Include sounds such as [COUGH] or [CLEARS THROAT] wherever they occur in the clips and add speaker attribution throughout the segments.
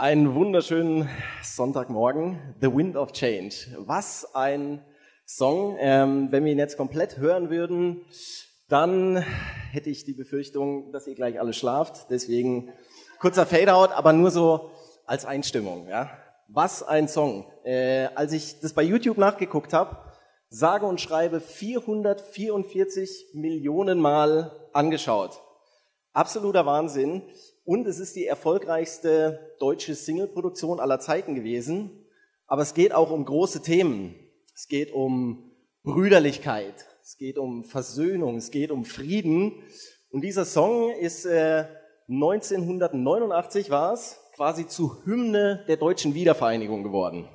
Speaker 1: Einen wunderschönen Sonntagmorgen, The Wind of Change. Was ein Song. Ähm, wenn wir ihn jetzt komplett hören würden, dann hätte ich die Befürchtung, dass ihr gleich alle schlaft. Deswegen kurzer Fadeout, aber nur so als Einstimmung. Ja? Was ein Song. Äh, als ich das bei YouTube nachgeguckt habe, sage und schreibe 444 Millionen Mal angeschaut. Absoluter Wahnsinn. Und es ist die erfolgreichste deutsche Singleproduktion aller Zeiten gewesen. Aber es geht auch um große Themen. Es geht um Brüderlichkeit. Es geht um Versöhnung. Es geht um Frieden. Und dieser Song ist äh, 1989 war es quasi zu Hymne der deutschen Wiedervereinigung geworden.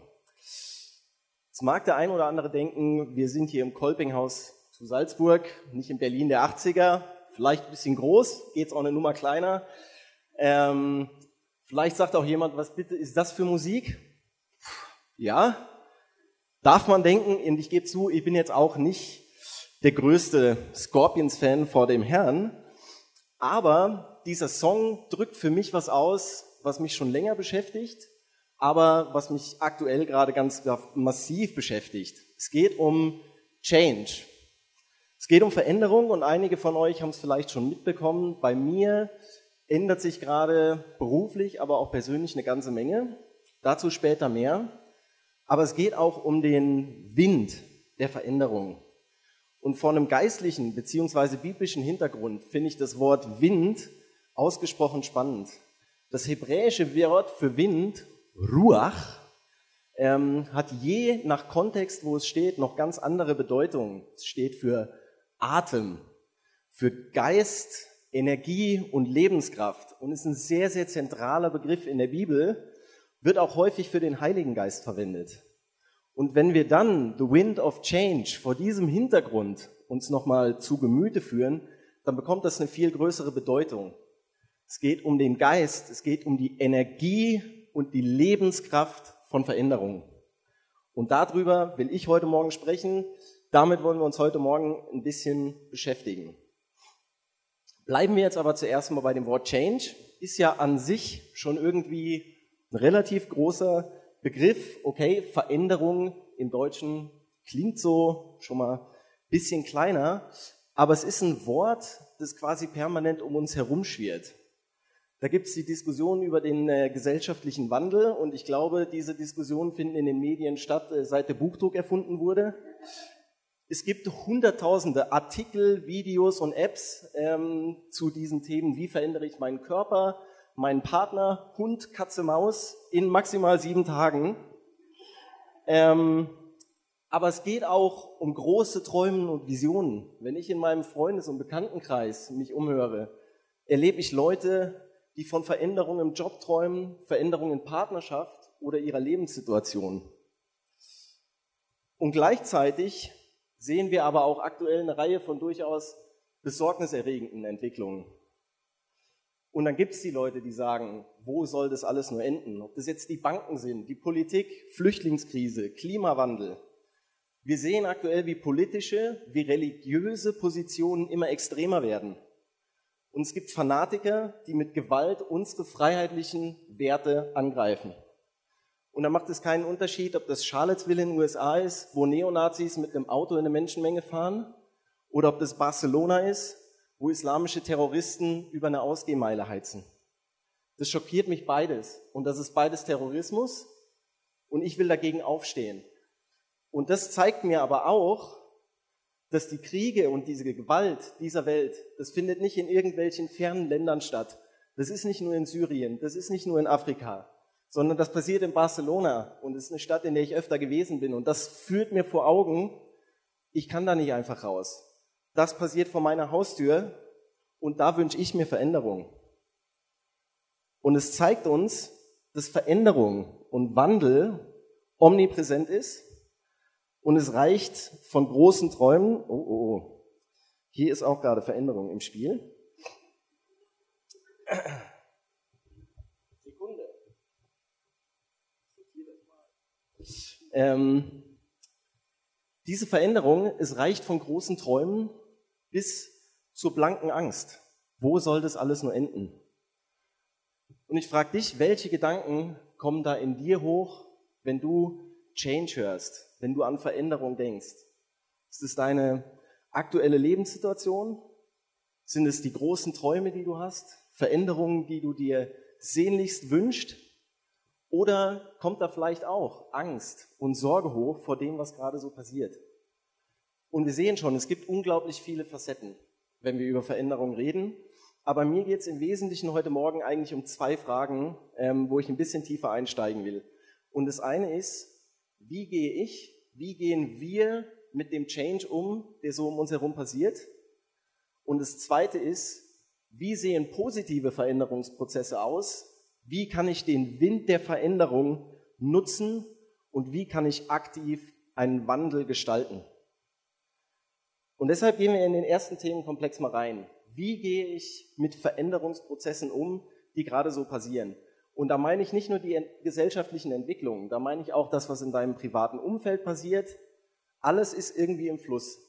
Speaker 1: Jetzt mag der ein oder andere denken, wir sind hier im Kolpinghaus zu Salzburg, nicht in Berlin der 80er, vielleicht ein bisschen groß, geht's auch eine Nummer kleiner. Ähm, vielleicht sagt auch jemand, was bitte ist das für Musik? Ja, darf man denken, und ich gebe zu, ich bin jetzt auch nicht der größte Scorpions-Fan vor dem Herrn, aber dieser Song drückt für mich was aus, was mich schon länger beschäftigt, aber was mich aktuell gerade ganz massiv beschäftigt. Es geht um Change. Es geht um Veränderung und einige von euch haben es vielleicht schon mitbekommen. Bei mir ändert sich gerade beruflich, aber auch persönlich eine ganze Menge. Dazu später mehr. Aber es geht auch um den Wind der Veränderung. Und vor einem geistlichen beziehungsweise biblischen Hintergrund finde ich das Wort Wind ausgesprochen spannend. Das hebräische Wort für Wind, Ruach, ähm, hat je nach Kontext, wo es steht, noch ganz andere Bedeutungen. Es steht für Atem, für Geist, Energie und Lebenskraft und ist ein sehr, sehr zentraler Begriff in der Bibel, wird auch häufig für den Heiligen Geist verwendet. Und wenn wir dann The Wind of Change vor diesem Hintergrund uns nochmal zu Gemüte führen, dann bekommt das eine viel größere Bedeutung. Es geht um den Geist, es geht um die Energie und die Lebenskraft von Veränderungen. Und darüber will ich heute Morgen sprechen. Damit wollen wir uns heute Morgen ein bisschen beschäftigen. Bleiben wir jetzt aber zuerst mal bei dem Wort Change. Ist ja an sich schon irgendwie ein relativ großer Begriff. Okay, Veränderung im Deutschen klingt so schon mal ein bisschen kleiner, aber es ist ein Wort, das quasi permanent um uns herumschwirrt. Da gibt es die Diskussion über den äh, gesellschaftlichen Wandel und ich glaube, diese Diskussionen finden in den Medien statt, äh, seit der Buchdruck erfunden wurde. Es gibt hunderttausende Artikel, Videos und Apps ähm, zu diesen Themen. Wie verändere ich meinen Körper, meinen Partner, Hund, Katze, Maus in maximal sieben Tagen? Ähm, aber es geht auch um große Träume und Visionen. Wenn ich in meinem Freundes- und Bekanntenkreis mich umhöre, erlebe ich Leute, die von Veränderungen im Job träumen, Veränderungen in Partnerschaft oder ihrer Lebenssituation. Und gleichzeitig sehen wir aber auch aktuell eine Reihe von durchaus besorgniserregenden Entwicklungen. Und dann gibt es die Leute, die sagen, wo soll das alles nur enden? Ob das jetzt die Banken sind, die Politik, Flüchtlingskrise, Klimawandel. Wir sehen aktuell, wie politische, wie religiöse Positionen immer extremer werden. Und es gibt Fanatiker, die mit Gewalt unsere freiheitlichen Werte angreifen. Und da macht es keinen Unterschied, ob das Charlottesville in den USA ist, wo Neonazis mit einem Auto in eine Menschenmenge fahren, oder ob das Barcelona ist, wo islamische Terroristen über eine Ausgehmeile heizen. Das schockiert mich beides. Und das ist beides Terrorismus. Und ich will dagegen aufstehen. Und das zeigt mir aber auch, dass die Kriege und diese Gewalt dieser Welt, das findet nicht in irgendwelchen fernen Ländern statt. Das ist nicht nur in Syrien, das ist nicht nur in Afrika, sondern das passiert in Barcelona und es ist eine Stadt, in der ich öfter gewesen bin. Und das führt mir vor Augen, ich kann da nicht einfach raus. Das passiert vor meiner Haustür und da wünsche ich mir Veränderung. Und es zeigt uns, dass Veränderung und Wandel omnipräsent ist und es reicht von großen Träumen, oh, oh, oh, hier ist auch gerade Veränderung im Spiel. Ähm, diese Veränderung, es reicht von großen Träumen bis zur blanken Angst. Wo soll das alles nur enden? Und ich frage dich, welche Gedanken kommen da in dir hoch, wenn du Change hörst, wenn du an Veränderung denkst? Ist es deine aktuelle Lebenssituation? Sind es die großen Träume, die du hast? Veränderungen, die du dir sehnlichst wünscht? Oder kommt da vielleicht auch Angst und Sorge hoch vor dem, was gerade so passiert? Und wir sehen schon, es gibt unglaublich viele Facetten, wenn wir über Veränderungen reden. Aber mir geht es im Wesentlichen heute Morgen eigentlich um zwei Fragen, ähm, wo ich ein bisschen tiefer einsteigen will. Und das eine ist, wie gehe ich, wie gehen wir mit dem Change um, der so um uns herum passiert? Und das zweite ist, wie sehen positive Veränderungsprozesse aus? Wie kann ich den Wind der Veränderung nutzen und wie kann ich aktiv einen Wandel gestalten? Und deshalb gehen wir in den ersten Themenkomplex mal rein. Wie gehe ich mit Veränderungsprozessen um, die gerade so passieren? Und da meine ich nicht nur die gesellschaftlichen Entwicklungen, da meine ich auch das, was in deinem privaten Umfeld passiert. Alles ist irgendwie im Fluss.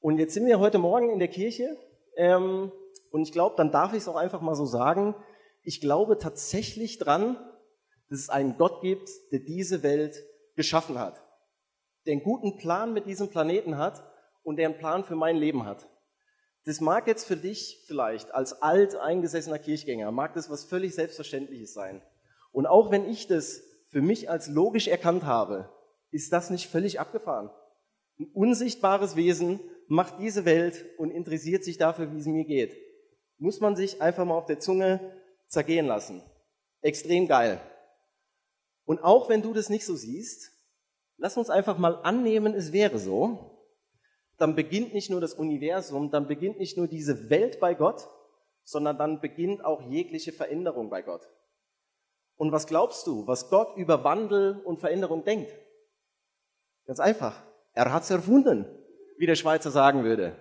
Speaker 1: Und jetzt sind wir heute Morgen in der Kirche ähm, und ich glaube, dann darf ich es auch einfach mal so sagen, ich glaube tatsächlich dran, dass es einen Gott gibt, der diese Welt geschaffen hat, der einen guten Plan mit diesem Planeten hat und der einen Plan für mein Leben hat. Das mag jetzt für dich vielleicht als alt eingesessener Kirchgänger, mag das was völlig Selbstverständliches sein. Und auch wenn ich das für mich als logisch erkannt habe, ist das nicht völlig abgefahren. Ein unsichtbares Wesen macht diese Welt und interessiert sich dafür, wie es mir geht. Muss man sich einfach mal auf der Zunge zergehen lassen. Extrem geil. Und auch wenn du das nicht so siehst, lass uns einfach mal annehmen, es wäre so, dann beginnt nicht nur das Universum, dann beginnt nicht nur diese Welt bei Gott, sondern dann beginnt auch jegliche Veränderung bei Gott. Und was glaubst du, was Gott über Wandel und Veränderung denkt? Ganz einfach. Er hat's erfunden, wie der Schweizer sagen würde.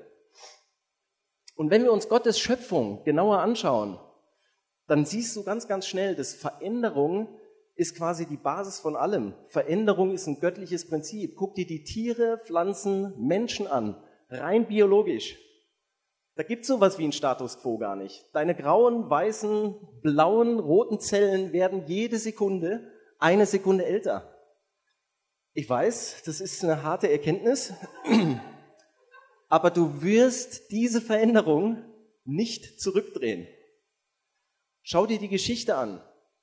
Speaker 1: Und wenn wir uns Gottes Schöpfung genauer anschauen, dann siehst du ganz, ganz schnell, dass Veränderung ist quasi die Basis von allem. Veränderung ist ein göttliches Prinzip. Guck dir die Tiere, Pflanzen, Menschen an, rein biologisch. Da gibt es sowas wie ein Status quo gar nicht. Deine grauen, weißen, blauen, roten Zellen werden jede Sekunde eine Sekunde älter. Ich weiß, das ist eine harte Erkenntnis, [CLEARS THROAT] aber du wirst diese Veränderung nicht zurückdrehen. Schau dir die Geschichte an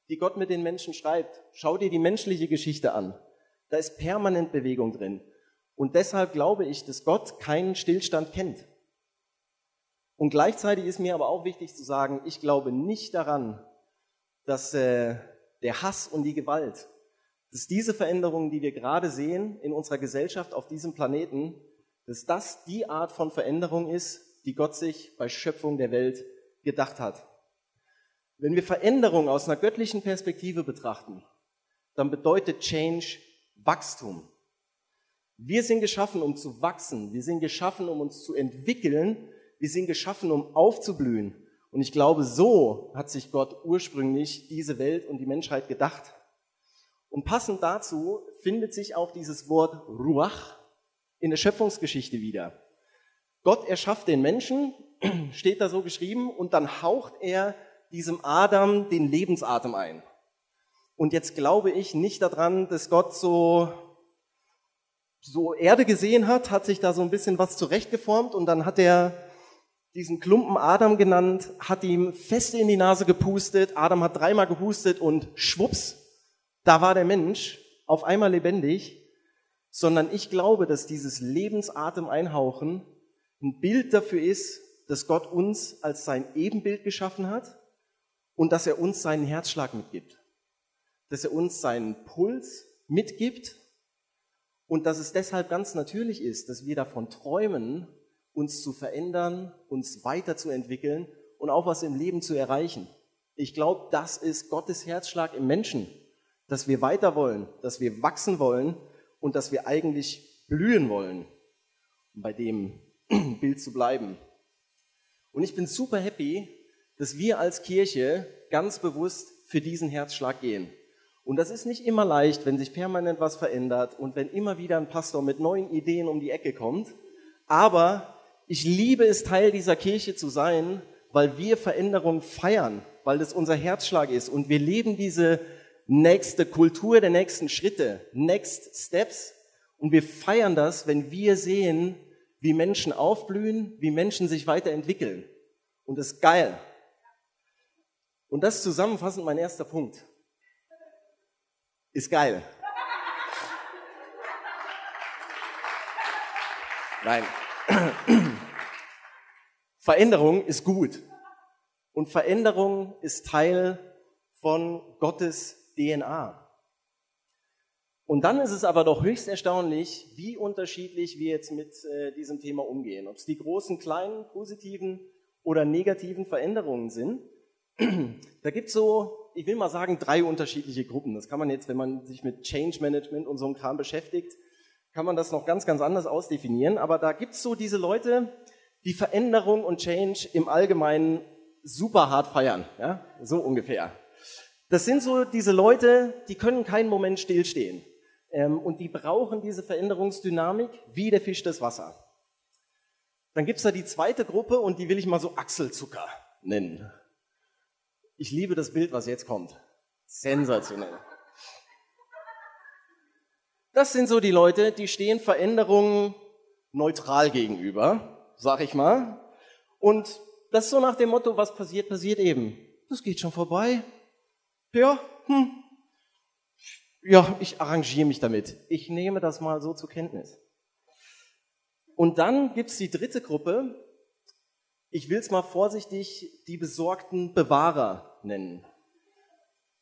Speaker 1: die Gott mit den Menschen schreibt. Schau dir die menschliche Geschichte an. Da ist permanent Bewegung drin. Und deshalb glaube ich, dass Gott keinen Stillstand kennt. Und gleichzeitig ist mir aber auch wichtig zu sagen, ich glaube nicht daran, dass äh, der Hass und die Gewalt, dass diese Veränderungen, die wir gerade sehen in unserer Gesellschaft auf diesem Planeten, dass das die Art von Veränderung ist, die Gott sich bei Schöpfung der Welt gedacht hat. Wenn wir Veränderung aus einer göttlichen Perspektive betrachten, dann bedeutet Change Wachstum. Wir sind geschaffen, um zu wachsen. Wir sind geschaffen, um uns zu entwickeln. Wir sind geschaffen, um aufzublühen. Und ich glaube, so hat sich Gott ursprünglich diese Welt und die Menschheit gedacht. Und passend dazu findet sich auch dieses Wort Ruach in der Schöpfungsgeschichte wieder. Gott erschafft den Menschen, [CLEARS THROAT] steht da so geschrieben, und dann haucht er diesem Adam den Lebensatem ein. Und jetzt glaube ich nicht daran, dass Gott so, so Erde gesehen hat, hat sich da so ein bisschen was zurechtgeformt und dann hat er diesen Klumpen Adam genannt, hat ihm feste in die Nase gepustet. Adam hat dreimal gehustet und schwupps, da war der Mensch auf einmal lebendig. Sondern ich glaube, dass dieses Lebensatem einhauchen ein Bild dafür ist, dass Gott uns als sein Ebenbild geschaffen hat und dass er uns seinen Herzschlag mitgibt, dass er uns seinen Puls mitgibt und dass es deshalb ganz natürlich ist, dass wir davon träumen, uns zu verändern, uns weiterzuentwickeln und auch was im Leben zu erreichen. Ich glaube, das ist Gottes Herzschlag im Menschen, dass wir weiter wollen, dass wir wachsen wollen und dass wir eigentlich blühen wollen, um bei dem [CLEARS THROAT] Bild zu bleiben. Und ich bin super happy, dass wir als Kirche ganz bewusst für diesen Herzschlag gehen. Und das ist nicht immer leicht, wenn sich permanent was verändert und wenn immer wieder ein Pastor mit neuen Ideen um die Ecke kommt. Aber ich liebe es, Teil dieser Kirche zu sein, weil wir Veränderung feiern, weil das unser Herzschlag ist und wir leben diese nächste Kultur der nächsten Schritte, Next Steps und wir feiern das, wenn wir sehen, wie Menschen aufblühen, wie Menschen sich weiterentwickeln. Und das ist geil. Und das zusammenfassend mein erster Punkt. Ist geil. Nein. [CLEARS THROAT] Veränderung ist gut. Und Veränderung ist Teil von Gottes DNA. Und dann ist es aber doch höchst erstaunlich, wie unterschiedlich wir jetzt mit äh, diesem Thema umgehen. Ob es die großen, kleinen, positiven oder negativen Veränderungen sind. [CLEARS THROAT] da gibt es so, ich will mal sagen, drei unterschiedliche Gruppen. Das kann man jetzt, wenn man sich mit Change Management und so einem Kram beschäftigt, kann man das noch ganz, ganz anders ausdefinieren. Aber da gibt es so diese Leute, die Veränderung und Change im Allgemeinen super hart feiern. Ja? So ungefähr. Das sind so diese Leute, die können keinen Moment stillstehen. Ähm, und die brauchen diese Veränderungsdynamik wie der Fisch das Wasser. Dann gibt's da die zweite Gruppe und die will ich mal so Achselzucker nennen. Ich liebe das Bild, was jetzt kommt. Sensationell. Das sind so die Leute, die stehen Veränderungen neutral gegenüber, sag ich mal. Und das ist so nach dem Motto, was passiert, passiert eben. Das geht schon vorbei. Ja, hm, ja, ich arrangiere mich damit. Ich nehme das mal so zur Kenntnis. Und dann gibt's die dritte Gruppe, ich will es mal vorsichtig die besorgten Bewahrer nennen.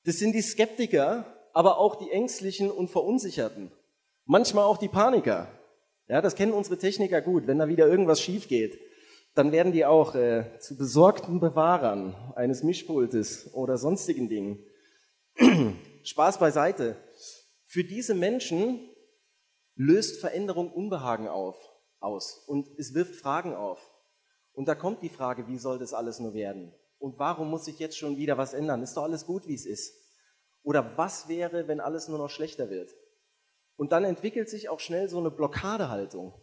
Speaker 1: Das sind die Skeptiker, aber auch die Ängstlichen und Verunsicherten. Manchmal auch die Paniker. Ja, das kennen unsere Techniker gut. Wenn da wieder irgendwas schief geht, dann werden die auch äh, zu besorgten Bewahrern eines Mischpultes oder sonstigen Dingen. [CLEARS THROAT] Spaß beiseite. Für diese Menschen löst Veränderung Unbehagen auf, aus und es wirft Fragen auf. Und da kommt die Frage, wie soll das alles nur werden? Und warum muss sich jetzt schon wieder was ändern? Ist doch alles gut, wie es ist. Oder was wäre, wenn alles nur noch schlechter wird? Und dann entwickelt sich auch schnell so eine Blockadehaltung.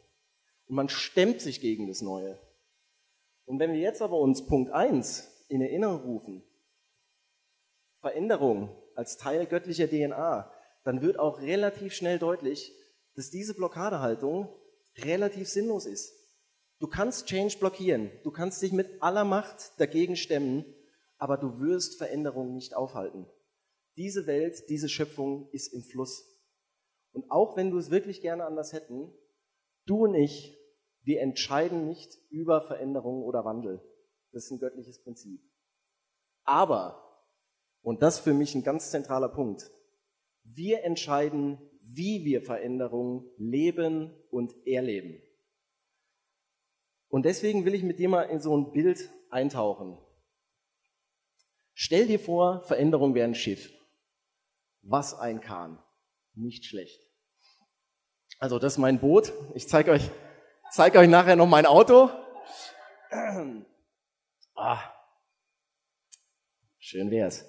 Speaker 1: Und man stemmt sich gegen das Neue. Und wenn wir jetzt aber uns Punkt 1 in Erinnerung rufen, Veränderung als Teil göttlicher DNA, dann wird auch relativ schnell deutlich, dass diese Blockadehaltung relativ sinnlos ist. Du kannst Change blockieren, du kannst dich mit aller Macht dagegen stemmen, aber du wirst Veränderungen nicht aufhalten. Diese Welt, diese Schöpfung ist im Fluss. Und auch wenn du es wirklich gerne anders hätten, du und ich, wir entscheiden nicht über Veränderungen oder Wandel. Das ist ein göttliches Prinzip. Aber und das für mich ein ganz zentraler Punkt. Wir entscheiden, wie wir Veränderungen leben und erleben. Und deswegen will ich mit dir mal in so ein Bild eintauchen. Stell dir vor, Veränderung wäre ein Schiff. Was ein Kahn. Nicht schlecht. Also das ist mein Boot. Ich zeige euch, zeige euch nachher noch mein Auto. [CLEARS THROAT] Ah, Schön wär's.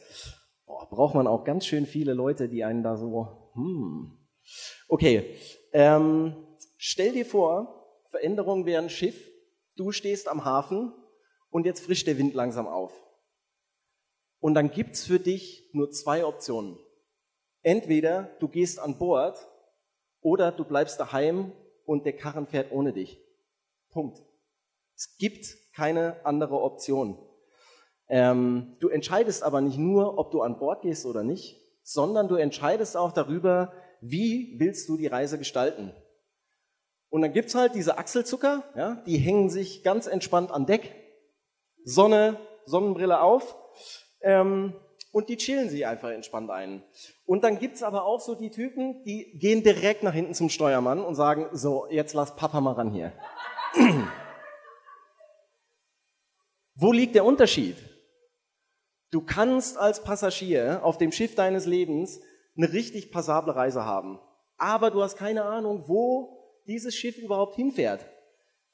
Speaker 1: Boah, braucht man auch ganz schön viele Leute, die einen da so, hm. Okay, ähm, stell dir vor, Veränderung wäre ein Schiff, du stehst am Hafen und jetzt frischt der Wind langsam auf. Und dann gibt's für dich nur zwei Optionen. Entweder du gehst an Bord oder du bleibst daheim und der Karren fährt ohne dich. Punkt. Es gibt keine andere Option. Ähm, du entscheidest aber nicht nur, ob du an Bord gehst oder nicht, sondern du entscheidest auch darüber, wie willst du die Reise gestalten. Und dann gibt's halt diese Achselzucker, ja, die hängen sich ganz entspannt an Deck, Sonne, Sonnenbrille auf ähm, und die chillen sich einfach entspannt ein. Und dann gibt's aber auch so die Typen, die gehen direkt nach hinten zum Steuermann und sagen, so, jetzt lass Papa mal ran hier. [CLEARS THROAT] Wo liegt der Unterschied? Du kannst als Passagier auf dem Schiff deines Lebens eine richtig passable Reise haben. Aber du hast keine Ahnung, wo dieses Schiff überhaupt hinfährt.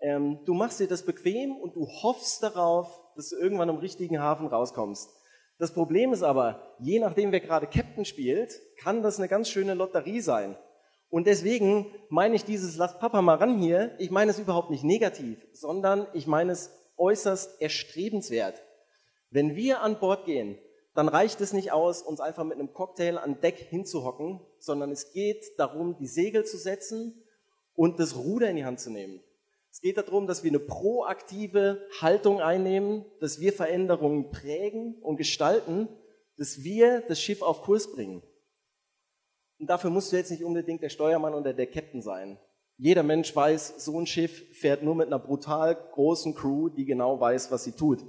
Speaker 1: Ähm, du machst dir das bequem und du hoffst darauf, dass du irgendwann im richtigen Hafen rauskommst. Das Problem ist aber, je nachdem, wer gerade Captain spielt, kann das eine ganz schöne Lotterie sein. Und deswegen meine ich dieses Lass Papa mal ran hier, ich meine es überhaupt nicht negativ, sondern ich meine es äußerst erstrebenswert. Wenn wir an Bord gehen, dann reicht es nicht aus, uns einfach mit einem Cocktail an Deck hinzuhocken, sondern es geht darum, die Segel zu setzen und das Ruder in die Hand zu nehmen. Es geht darum, dass wir eine proaktive Haltung einnehmen, dass wir Veränderungen prägen und gestalten, dass wir das Schiff auf Kurs bringen. Und dafür musst du jetzt nicht unbedingt der Steuermann oder der Captain sein. Jeder Mensch weiß, so ein Schiff fährt nur mit einer brutal großen Crew, die genau weiß, was sie tut.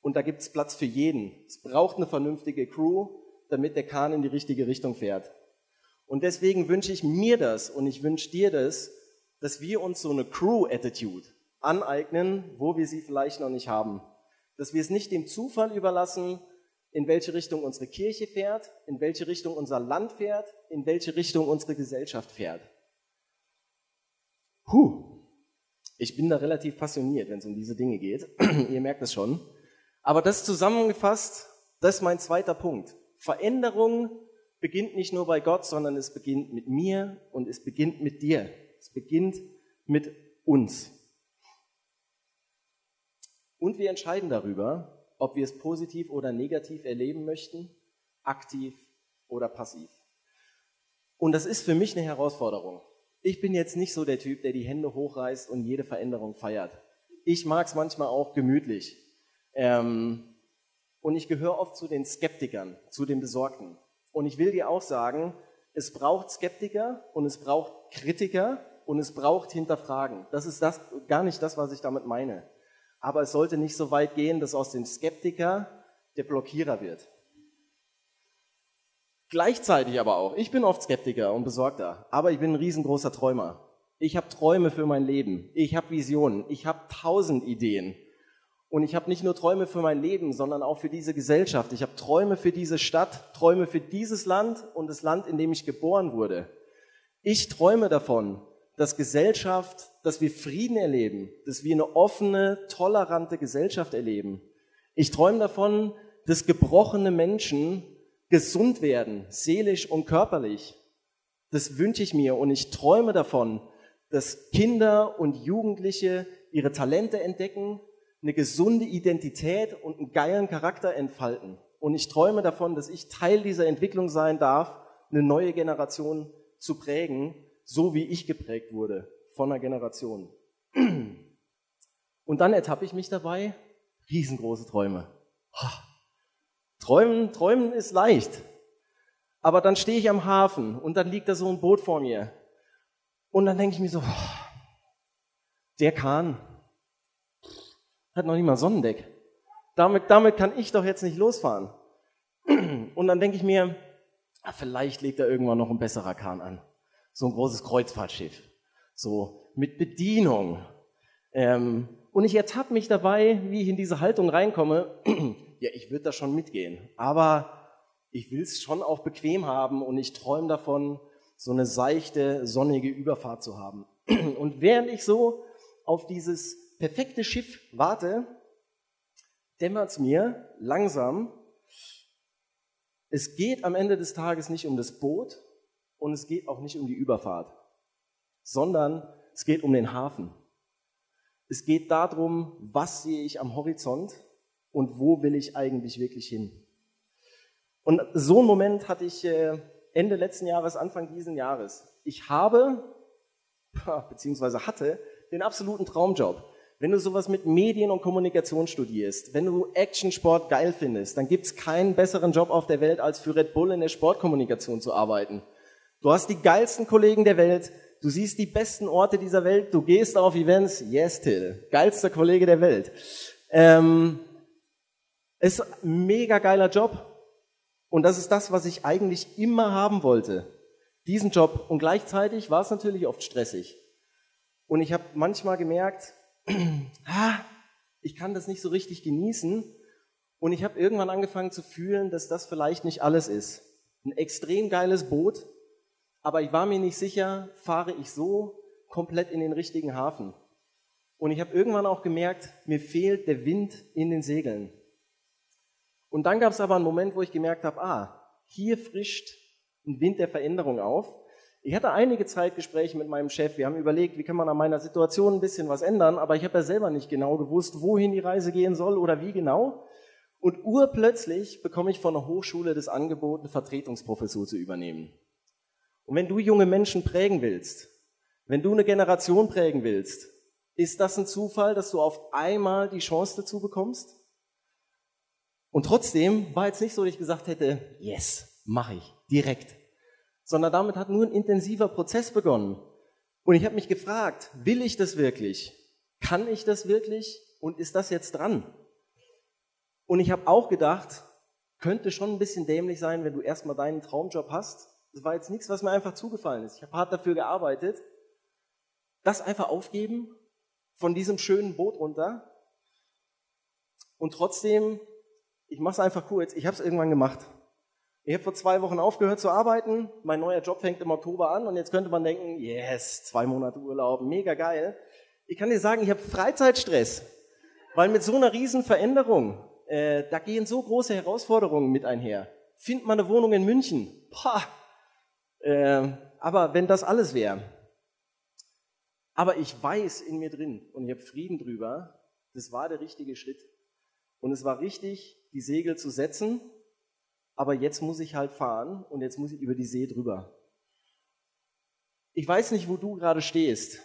Speaker 1: Und da gibt es Platz für jeden. Es braucht eine vernünftige Crew, damit der Kahn in die richtige Richtung fährt. Und deswegen wünsche ich mir das und ich wünsche dir das, dass wir uns so eine Crew-Attitude aneignen, wo wir sie vielleicht noch nicht haben. Dass wir es nicht dem Zufall überlassen, in welche Richtung unsere Kirche fährt, in welche Richtung unser Land fährt, in welche Richtung unsere Gesellschaft fährt. Puh, ich bin da relativ passioniert, wenn es um diese Dinge geht. [CLEARS THROAT] Ihr merkt es schon. Aber das zusammengefasst, das ist mein zweiter Punkt. Veränderung beginnt nicht nur bei Gott, sondern es beginnt mit mir und es beginnt mit dir. Es beginnt mit uns. Und wir entscheiden darüber, ob wir es positiv oder negativ erleben möchten, aktiv oder passiv. Und das ist für mich eine Herausforderung. Ich bin jetzt nicht so der Typ, der die Hände hochreißt und jede Veränderung feiert. Ich mag es manchmal auch gemütlich. Ähm, und ich gehöre oft zu den Skeptikern, zu den Besorgten. Und ich will dir auch sagen, es braucht Skeptiker und es braucht Kritiker und es braucht Hinterfragen. Das ist das, gar nicht das, was ich damit meine. Aber es sollte nicht so weit gehen, dass aus dem Skeptiker der Blockierer wird. Gleichzeitig aber auch, ich bin oft Skeptiker und Besorgter, aber ich bin ein riesengroßer Träumer. Ich habe Träume für mein Leben, ich habe Visionen, ich habe tausend Ideen. Und ich habe nicht nur Träume für mein Leben, sondern auch für diese Gesellschaft. Ich habe Träume für diese Stadt, Träume für dieses Land und das Land, in dem ich geboren wurde. Ich träume davon, dass Gesellschaft, dass wir Frieden erleben, dass wir eine offene, tolerante Gesellschaft erleben. Ich träume davon, dass gebrochene Menschen gesund werden, seelisch und körperlich. Das wünsche ich mir und ich träume davon, dass Kinder und Jugendliche ihre Talente entdecken, eine gesunde Identität und einen geilen Charakter entfalten. Und ich träume davon, dass ich Teil dieser Entwicklung sein darf, eine neue Generation zu prägen, so wie ich geprägt wurde von einer Generation. Und dann ertappe ich mich dabei, riesengroße Träume. Träumen, träumen ist leicht. Aber dann stehe ich am Hafen und dann liegt da so ein Boot vor mir. Und dann denke ich mir so, der Kahn, hat noch nicht mal Sonnendeck. Damit, damit kann ich doch jetzt nicht losfahren. [CLEARS THROAT] Und dann denke ich mir, ah, vielleicht legt da irgendwann noch ein besserer Kahn an. So ein großes Kreuzfahrtschiff. So mit Bedienung. Ähm, und ich ertappe mich dabei, wie ich in diese Haltung reinkomme. [CLEARS THROAT] ja, ich würde da schon mitgehen. Aber ich will es schon auch bequem haben und ich träume davon, so eine seichte, sonnige Überfahrt zu haben. [CLEARS THROAT] Und während ich so auf dieses perfekte Schiff warte, dämmert mir langsam, es geht am Ende des Tages nicht um das Boot und es geht auch nicht um die Überfahrt, sondern es geht um den Hafen. Es geht darum, was sehe ich am Horizont und wo will ich eigentlich wirklich hin. Und so einen Moment hatte ich äh, Ende letzten Jahres, Anfang diesen Jahres. Ich habe, [LAUGHS] beziehungsweise hatte, den absoluten Traumjob. Wenn du sowas mit Medien und Kommunikation studierst, wenn du Actionsport geil findest, dann gibt's keinen besseren Job auf der Welt, als für Red Bull in der Sportkommunikation zu arbeiten. Du hast die geilsten Kollegen der Welt, du siehst die besten Orte dieser Welt, du gehst auf Events, yes Till, geilster Kollege der Welt. Ähm, ist ein mega geiler Job und das ist das, was ich eigentlich immer haben wollte. Diesen Job und gleichzeitig war es natürlich oft stressig. Und ich habe manchmal gemerkt, ich kann das nicht so richtig genießen. Und ich habe irgendwann angefangen zu fühlen, dass das vielleicht nicht alles ist. Ein extrem geiles Boot, aber ich war mir nicht sicher, fahre ich so komplett in den richtigen Hafen. Und ich habe irgendwann auch gemerkt, mir fehlt der Wind in den Segeln. Und dann gab es aber einen Moment, wo ich gemerkt habe, ah, hier frischt ein Wind der Veränderung auf. Ich hatte einige Zeit Gespräche mit meinem Chef. Wir haben überlegt, wie kann man an meiner Situation ein bisschen was ändern, aber ich habe ja selber nicht genau gewusst, wohin die Reise gehen soll oder wie genau. Und urplötzlich bekomme ich von der Hochschule das Angebot, eine Vertretungsprofessur zu übernehmen. Und wenn du junge Menschen prägen willst, wenn du eine Generation prägen willst, ist das ein Zufall, dass du auf einmal die Chance dazu bekommst? Und trotzdem war jetzt nicht so, dass ich gesagt hätte, yes, mache ich, direkt. Sondern damit hat nur ein intensiver Prozess begonnen. Und ich habe mich gefragt, will ich das wirklich? Kann ich das wirklich? Und ist das jetzt dran? Und ich habe auch gedacht, könnte schon ein bisschen dämlich sein, wenn du erstmal deinen Traumjob hast. Das war jetzt nichts, was mir einfach zugefallen ist. Ich habe hart dafür gearbeitet. Das einfach aufgeben von diesem schönen Boot runter. Und trotzdem, ich mache es einfach kurz, ich habe es irgendwann gemacht. Ich habe vor zwei Wochen aufgehört zu arbeiten, mein neuer Job fängt im Oktober an und jetzt könnte man denken, yes, zwei Monate Urlaub, mega geil. Ich kann dir sagen, ich habe Freizeitstress, weil mit so einer riesen Veränderung, äh, da gehen so große Herausforderungen mit einher. Find mal eine Wohnung in München, Pah. Äh, aber wenn das alles wäre, aber ich weiß in mir drin und ich habe Frieden drüber, das war der richtige Schritt. Und es war richtig, die Segel zu setzen, aber jetzt muss ich halt fahren und jetzt muss ich über die See drüber. Ich weiß nicht, wo du gerade stehst,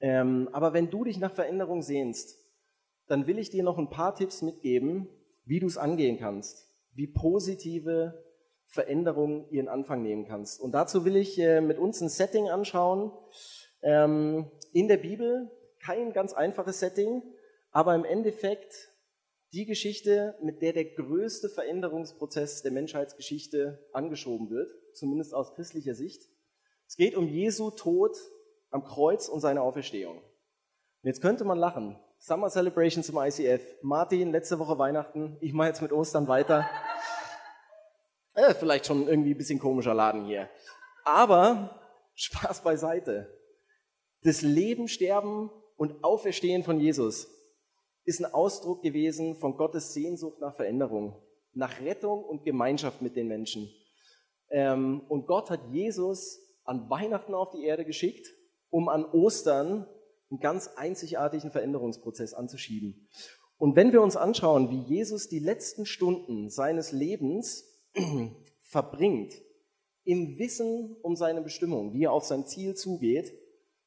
Speaker 1: ähm, aber wenn du dich nach Veränderung sehnst, dann will ich dir noch ein paar Tipps mitgeben, wie du es angehen kannst, wie positive Veränderungen ihren Anfang nehmen kannst. Und dazu will ich äh, mit uns ein Setting anschauen, ähm, in der Bibel kein ganz einfaches Setting, aber im Endeffekt die Geschichte, mit der der größte Veränderungsprozess der Menschheitsgeschichte angeschoben wird, zumindest aus christlicher Sicht. Es geht um Jesu Tod am Kreuz und seine Auferstehung. Und jetzt könnte man lachen. Summer Celebration zum ICF. Martin, letzte Woche Weihnachten. Ich mache jetzt mit Ostern weiter. Äh, vielleicht schon irgendwie ein bisschen komischer Laden hier. Aber Spaß beiseite. Das Leben, Sterben und Auferstehen von Jesus ist ein Ausdruck gewesen von Gottes Sehnsucht nach Veränderung, nach Rettung und Gemeinschaft mit den Menschen. Ähm, und Gott hat Jesus an Weihnachten auf die Erde geschickt, um an Ostern einen ganz einzigartigen Veränderungsprozess anzuschieben. Und wenn wir uns anschauen, wie Jesus die letzten Stunden seines Lebens [CLEARS THROAT] verbringt, im Wissen um seine Bestimmung, wie er auf sein Ziel zugeht,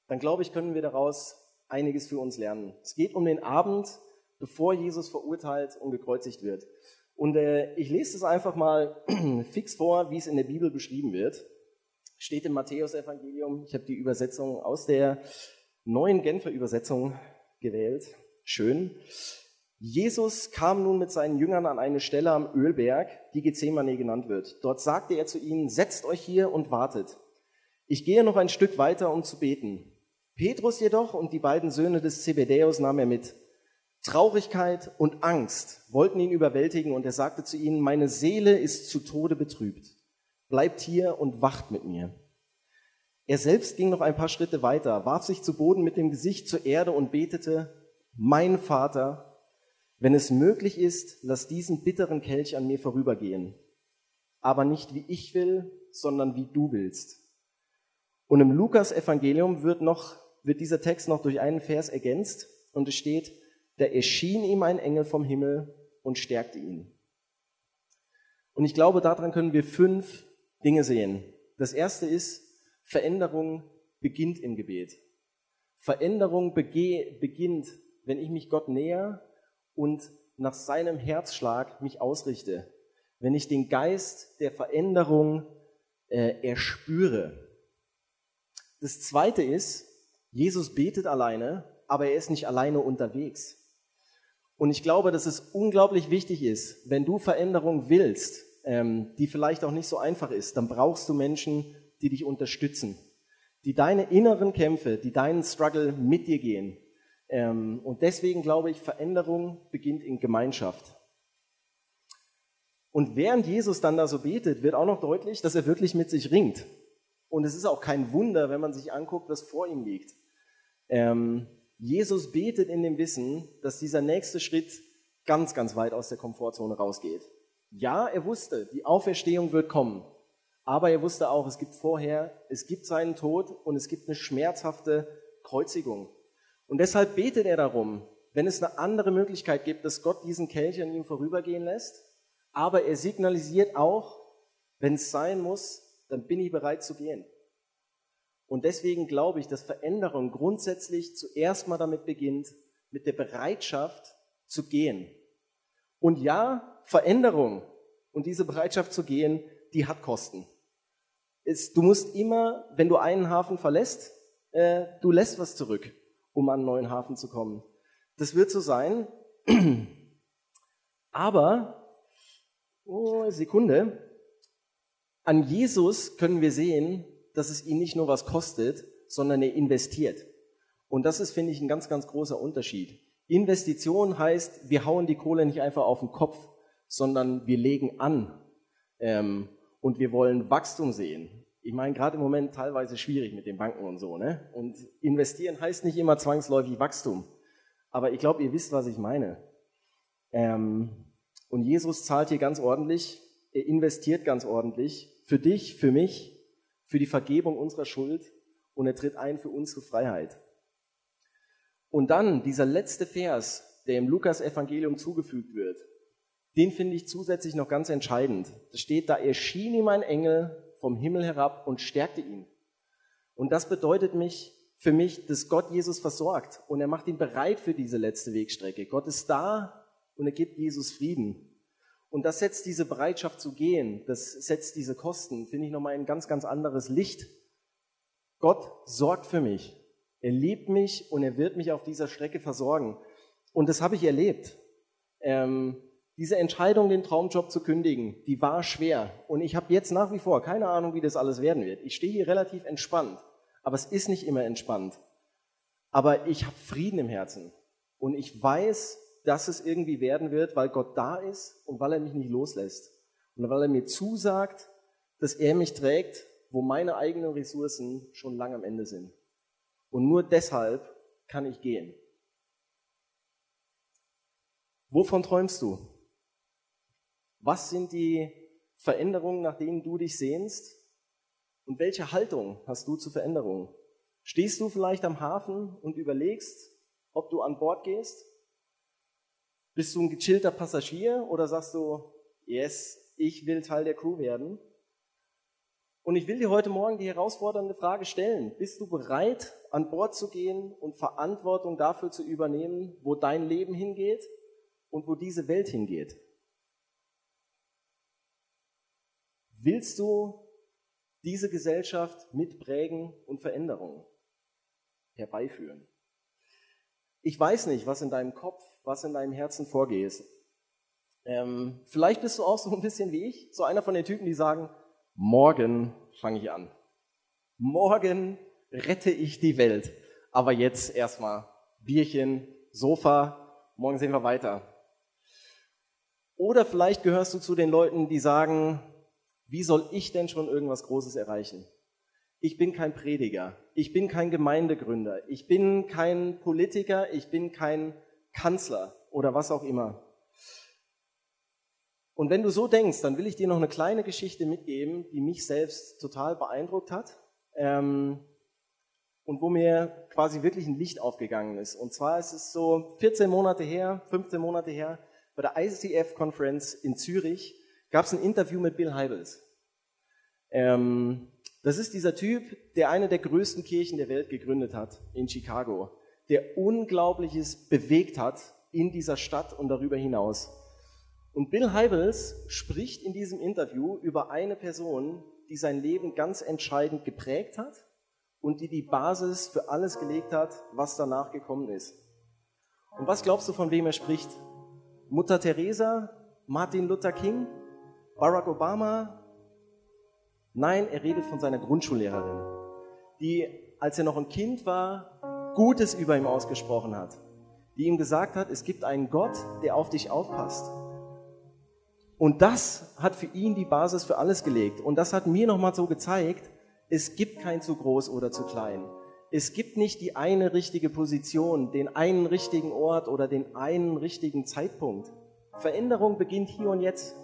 Speaker 1: dann glaube ich, können wir daraus einiges für uns lernen. Es geht um den Abend, bevor Jesus verurteilt und gekreuzigt wird. Und äh, ich lese es einfach mal [CLEARS THROAT] fix vor, wie es in der Bibel beschrieben wird. Steht im Matthäus-Evangelium. Ich habe die Übersetzung aus der neuen Genfer Übersetzung gewählt. Schön. Jesus kam nun mit seinen Jüngern an eine Stelle am Ölberg, die Gethsemane genannt wird. Dort sagte er zu ihnen, setzt euch hier und wartet. Ich gehe noch ein Stück weiter, um zu beten. Petrus jedoch und die beiden Söhne des Zebedäus nahm er mit. Traurigkeit und Angst wollten ihn überwältigen und er sagte zu ihnen, meine Seele ist zu Tode betrübt. Bleibt hier und wacht mit mir. Er selbst ging noch ein paar Schritte weiter, warf sich zu Boden mit dem Gesicht zur Erde und betete, mein Vater, wenn es möglich ist, lass diesen bitteren Kelch an mir vorübergehen. Aber nicht wie ich will, sondern wie du willst. Und im Lukas Evangelium wird noch wird dieser Text noch durch einen Vers ergänzt und es steht, da erschien ihm ein Engel vom Himmel und stärkte ihn. Und ich glaube, daran können wir fünf Dinge sehen. Das erste ist, Veränderung beginnt im Gebet. Veränderung beginnt, wenn ich mich Gott näher und nach seinem Herzschlag mich ausrichte. Wenn ich den Geist der Veränderung äh, erspüre. Das zweite ist, Jesus betet alleine, aber er ist nicht alleine unterwegs. Und ich glaube, dass es unglaublich wichtig ist, wenn du Veränderung willst, ähm, die vielleicht auch nicht so einfach ist, dann brauchst du Menschen, die dich unterstützen, die deine inneren Kämpfe, die deinen Struggle mit dir gehen. Ähm, und deswegen glaube ich, Veränderung beginnt in Gemeinschaft. Und während Jesus dann da so betet, wird auch noch deutlich, dass er wirklich mit sich ringt. Und es ist auch kein Wunder, wenn man sich anguckt, was vor ihm liegt. Ähm, Jesus betet in dem Wissen, dass dieser nächste Schritt ganz, ganz weit aus der Komfortzone rausgeht. Ja, er wusste, die Auferstehung wird kommen, Aber er wusste auch, es gibt vorher, es gibt seinen Tod und es gibt eine schmerzhafte Kreuzigung. Und deshalb betet er darum, wenn es eine andere Möglichkeit gibt, dass Gott diesen Kelch an ihm vorübergehen lässt. Aber er signalisiert auch, wenn es sein muss, dann bin ich bereit zu gehen. Und deswegen glaube ich, dass Veränderung grundsätzlich zuerst mal damit beginnt, mit der Bereitschaft zu gehen. Und ja, Veränderung und diese Bereitschaft zu gehen, die hat Kosten. Du musst immer, wenn du einen Hafen verlässt, äh, du lässt was zurück, um an einen neuen Hafen zu kommen. Das wird so sein. [CLEARS THROAT] Aber, oh, Sekunde, an Jesus können wir sehen, dass es ihn nicht nur was kostet, sondern er investiert. Und das ist, finde ich, ein ganz, ganz großer Unterschied. Investition heißt, wir hauen die Kohle nicht einfach auf den Kopf, sondern wir legen an ähm, und wir wollen Wachstum sehen. Ich meine, gerade im Moment teilweise schwierig mit den Banken und so. Ne? Und investieren heißt nicht immer zwangsläufig Wachstum. Aber ich glaube, ihr wisst, was ich meine. Ähm, und Jesus zahlt hier ganz ordentlich, er investiert ganz ordentlich für dich, für mich für die Vergebung unserer Schuld und er tritt ein für unsere Freiheit. Und dann dieser letzte Vers, der im Lukas-Evangelium zugefügt wird, den finde ich zusätzlich noch ganz entscheidend. Da steht, da erschien ihm ein Engel vom Himmel herab und stärkte ihn. Und das bedeutet mich, für mich, dass Gott Jesus versorgt und er macht ihn bereit für diese letzte Wegstrecke. Gott ist da und er gibt Jesus Frieden. Und das setzt diese Bereitschaft zu gehen, das setzt diese Kosten, finde ich nochmal ein ganz, ganz anderes Licht. Gott sorgt für mich. Er liebt mich und er wird mich auf dieser Strecke versorgen. Und das habe ich erlebt. Ähm, diese Entscheidung, den Traumjob zu kündigen, die war schwer. Und ich habe jetzt nach wie vor keine Ahnung, wie das alles werden wird. Ich stehe hier relativ entspannt, aber es ist nicht immer entspannt. Aber ich habe Frieden im Herzen. Und ich weiß, dass es irgendwie werden wird, weil Gott da ist und weil er mich nicht loslässt. Und weil er mir zusagt, dass er mich trägt, wo meine eigenen Ressourcen schon lang am Ende sind. Und nur deshalb kann ich gehen. Wovon träumst du? Was sind die Veränderungen, nach denen du dich sehnst? Und welche Haltung hast du zu Veränderungen? Stehst du vielleicht am Hafen und überlegst, ob du an Bord gehst? Bist du ein gechillter Passagier oder sagst du, yes, ich will Teil der Crew werden? Und ich will dir heute Morgen die herausfordernde Frage stellen. Bist du bereit, an Bord zu gehen und Verantwortung dafür zu übernehmen, wo dein Leben hingeht und wo diese Welt hingeht? Willst du diese Gesellschaft mitprägen und Veränderungen herbeiführen? Ich weiß nicht, was in deinem Kopf was in deinem Herzen vorgeht. Ähm, vielleicht bist du auch so ein bisschen wie ich, so einer von den Typen, die sagen, morgen fange ich an. Morgen rette ich die Welt. Aber jetzt erstmal Bierchen, Sofa, morgen sehen wir weiter. Oder vielleicht gehörst du zu den Leuten, die sagen, wie soll ich denn schon irgendwas Großes erreichen? Ich bin kein Prediger, ich bin kein Gemeindegründer, ich bin kein Politiker, ich bin kein Kanzler oder was auch immer. Und wenn du so denkst, dann will ich dir noch eine kleine Geschichte mitgeben, die mich selbst total beeindruckt hat ähm, und wo mir quasi wirklich ein Licht aufgegangen ist. Und zwar ist es so 14 Monate her, 15 Monate her, bei der ICF-Conference in Zürich gab es ein Interview mit Bill Heibels. Ähm, das ist dieser Typ, der eine der größten Kirchen der Welt gegründet hat in Chicago der Unglaubliches bewegt hat in dieser Stadt und darüber hinaus. Und Bill Heibels spricht in diesem Interview über eine Person, die sein Leben ganz entscheidend geprägt hat und die die Basis für alles gelegt hat, was danach gekommen ist. Und was glaubst du, von wem er spricht? Mutter Teresa? Martin Luther King? Barack Obama? Nein, er redet von seiner Grundschullehrerin, die, als er noch ein Kind war, Gutes über ihm ausgesprochen hat, die ihm gesagt hat, es gibt einen Gott, der auf dich aufpasst. Und das hat für ihn die Basis für alles gelegt. Und das hat mir nochmal so gezeigt, es gibt kein zu groß oder zu klein. Es gibt nicht die eine richtige Position, den einen richtigen Ort oder den einen richtigen Zeitpunkt. Veränderung beginnt hier und jetzt.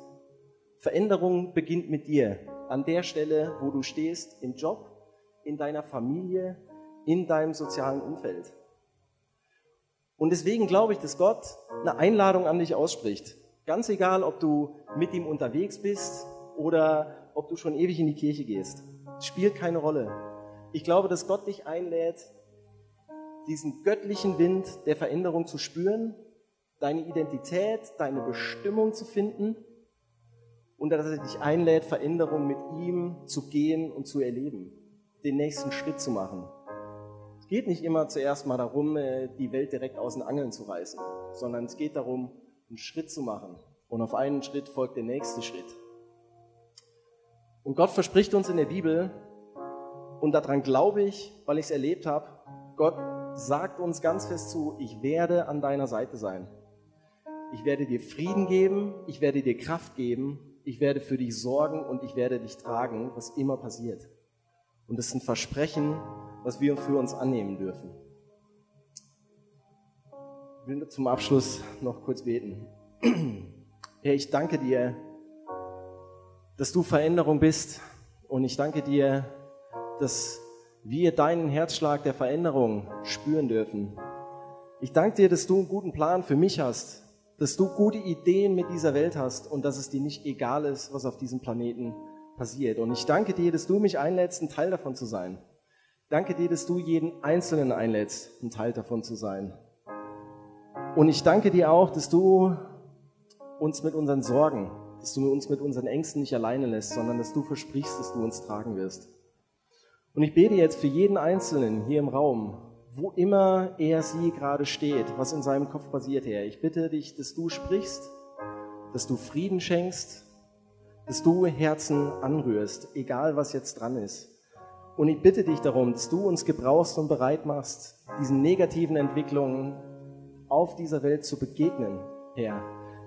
Speaker 1: Veränderung beginnt mit dir, an der Stelle, wo du stehst, im Job, in deiner Familie, in deinem sozialen Umfeld. Und deswegen glaube ich, dass Gott eine Einladung an dich ausspricht. Ganz egal, ob du mit ihm unterwegs bist oder ob du schon ewig in die Kirche gehst. Spielt keine Rolle. Ich glaube, dass Gott dich einlädt, diesen göttlichen Wind der Veränderung zu spüren, deine Identität, deine Bestimmung zu finden und dass er dich einlädt, Veränderung mit ihm zu gehen und zu erleben, den nächsten Schritt zu machen. Es geht nicht immer zuerst mal darum, äh, die Welt direkt aus den Angeln zu reißen, sondern es geht darum, einen Schritt zu machen. Und auf einen Schritt folgt der nächste Schritt. Und Gott verspricht uns in der Bibel, und daran glaube ich, weil ich es erlebt habe, Gott sagt uns ganz fest zu, ich werde an deiner Seite sein. Ich werde dir Frieden geben, ich werde dir Kraft geben, ich werde für dich sorgen und ich werde dich tragen, was immer passiert. Und das ist ein Versprechen, was wir für uns annehmen dürfen. Ich will zum Abschluss noch kurz beten. [CLEARS THROAT] Herr, ich danke dir, dass du Veränderung bist und ich danke dir, dass wir deinen Herzschlag der Veränderung spüren dürfen. Ich danke dir, dass du einen guten Plan für mich hast, dass du gute Ideen mit dieser Welt hast und dass es dir nicht egal ist, was auf diesem Planeten passiert. Und ich danke dir, dass du mich einlädst, ein Teil davon zu sein. Danke dir, dass du jeden Einzelnen einlädst, ein Teil davon zu sein. Und ich danke dir auch, dass du uns mit unseren Sorgen, dass du uns mit unseren Ängsten nicht alleine lässt, sondern dass du versprichst, dass du uns tragen wirst. Und ich bete jetzt für jeden Einzelnen hier im Raum, wo immer er sie gerade steht, was in seinem Kopf passiert, Herr. Ich bitte dich, dass du sprichst, dass du Frieden schenkst, dass du Herzen anrührst, egal was jetzt dran ist. Und ich bitte dich darum, dass du uns gebrauchst und bereit machst, diesen negativen Entwicklungen auf dieser Welt zu begegnen, Herr.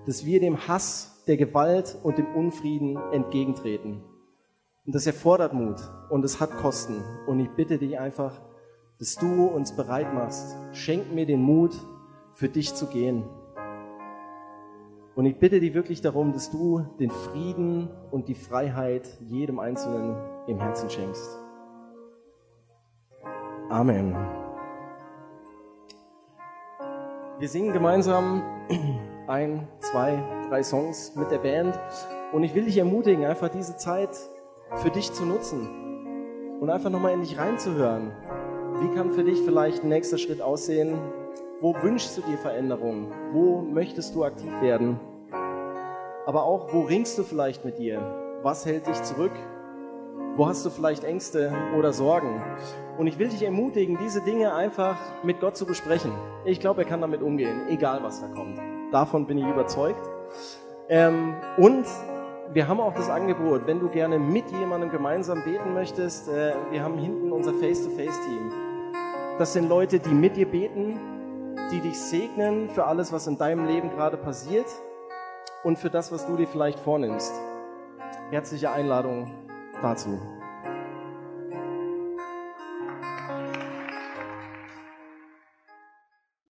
Speaker 1: Dass wir dem Hass, der Gewalt und dem Unfrieden entgegentreten. Und das erfordert Mut und es hat Kosten. Und ich bitte dich einfach, dass du uns bereit machst. Schenk mir den Mut, für dich zu gehen. Und ich bitte dich wirklich darum, dass du den Frieden und die Freiheit jedem Einzelnen im Herzen schenkst. Amen. Wir singen gemeinsam [CLEARS THROAT] ein, zwei, drei Songs mit der Band. Und ich will dich ermutigen, einfach diese Zeit für dich zu nutzen und einfach nochmal in dich reinzuhören. Wie kann für dich vielleicht ein nächster Schritt aussehen? Wo wünschst du dir Veränderungen? Wo möchtest du aktiv werden? Aber auch, wo ringst du vielleicht mit dir? Was hält dich zurück? Wo hast du vielleicht Ängste oder Sorgen? Und ich will dich ermutigen, diese Dinge einfach mit Gott zu besprechen. Ich glaube, er kann damit umgehen, egal was da kommt. Davon bin ich überzeugt. Ähm, und wir haben auch das Angebot, wenn du gerne mit jemandem gemeinsam beten möchtest, äh, wir haben hinten unser Face-to-Face-Team. Das sind Leute, die mit dir beten, die dich segnen für alles, was in deinem Leben gerade passiert und für das, was du dir vielleicht vornimmst. Herzliche Einladung dazu.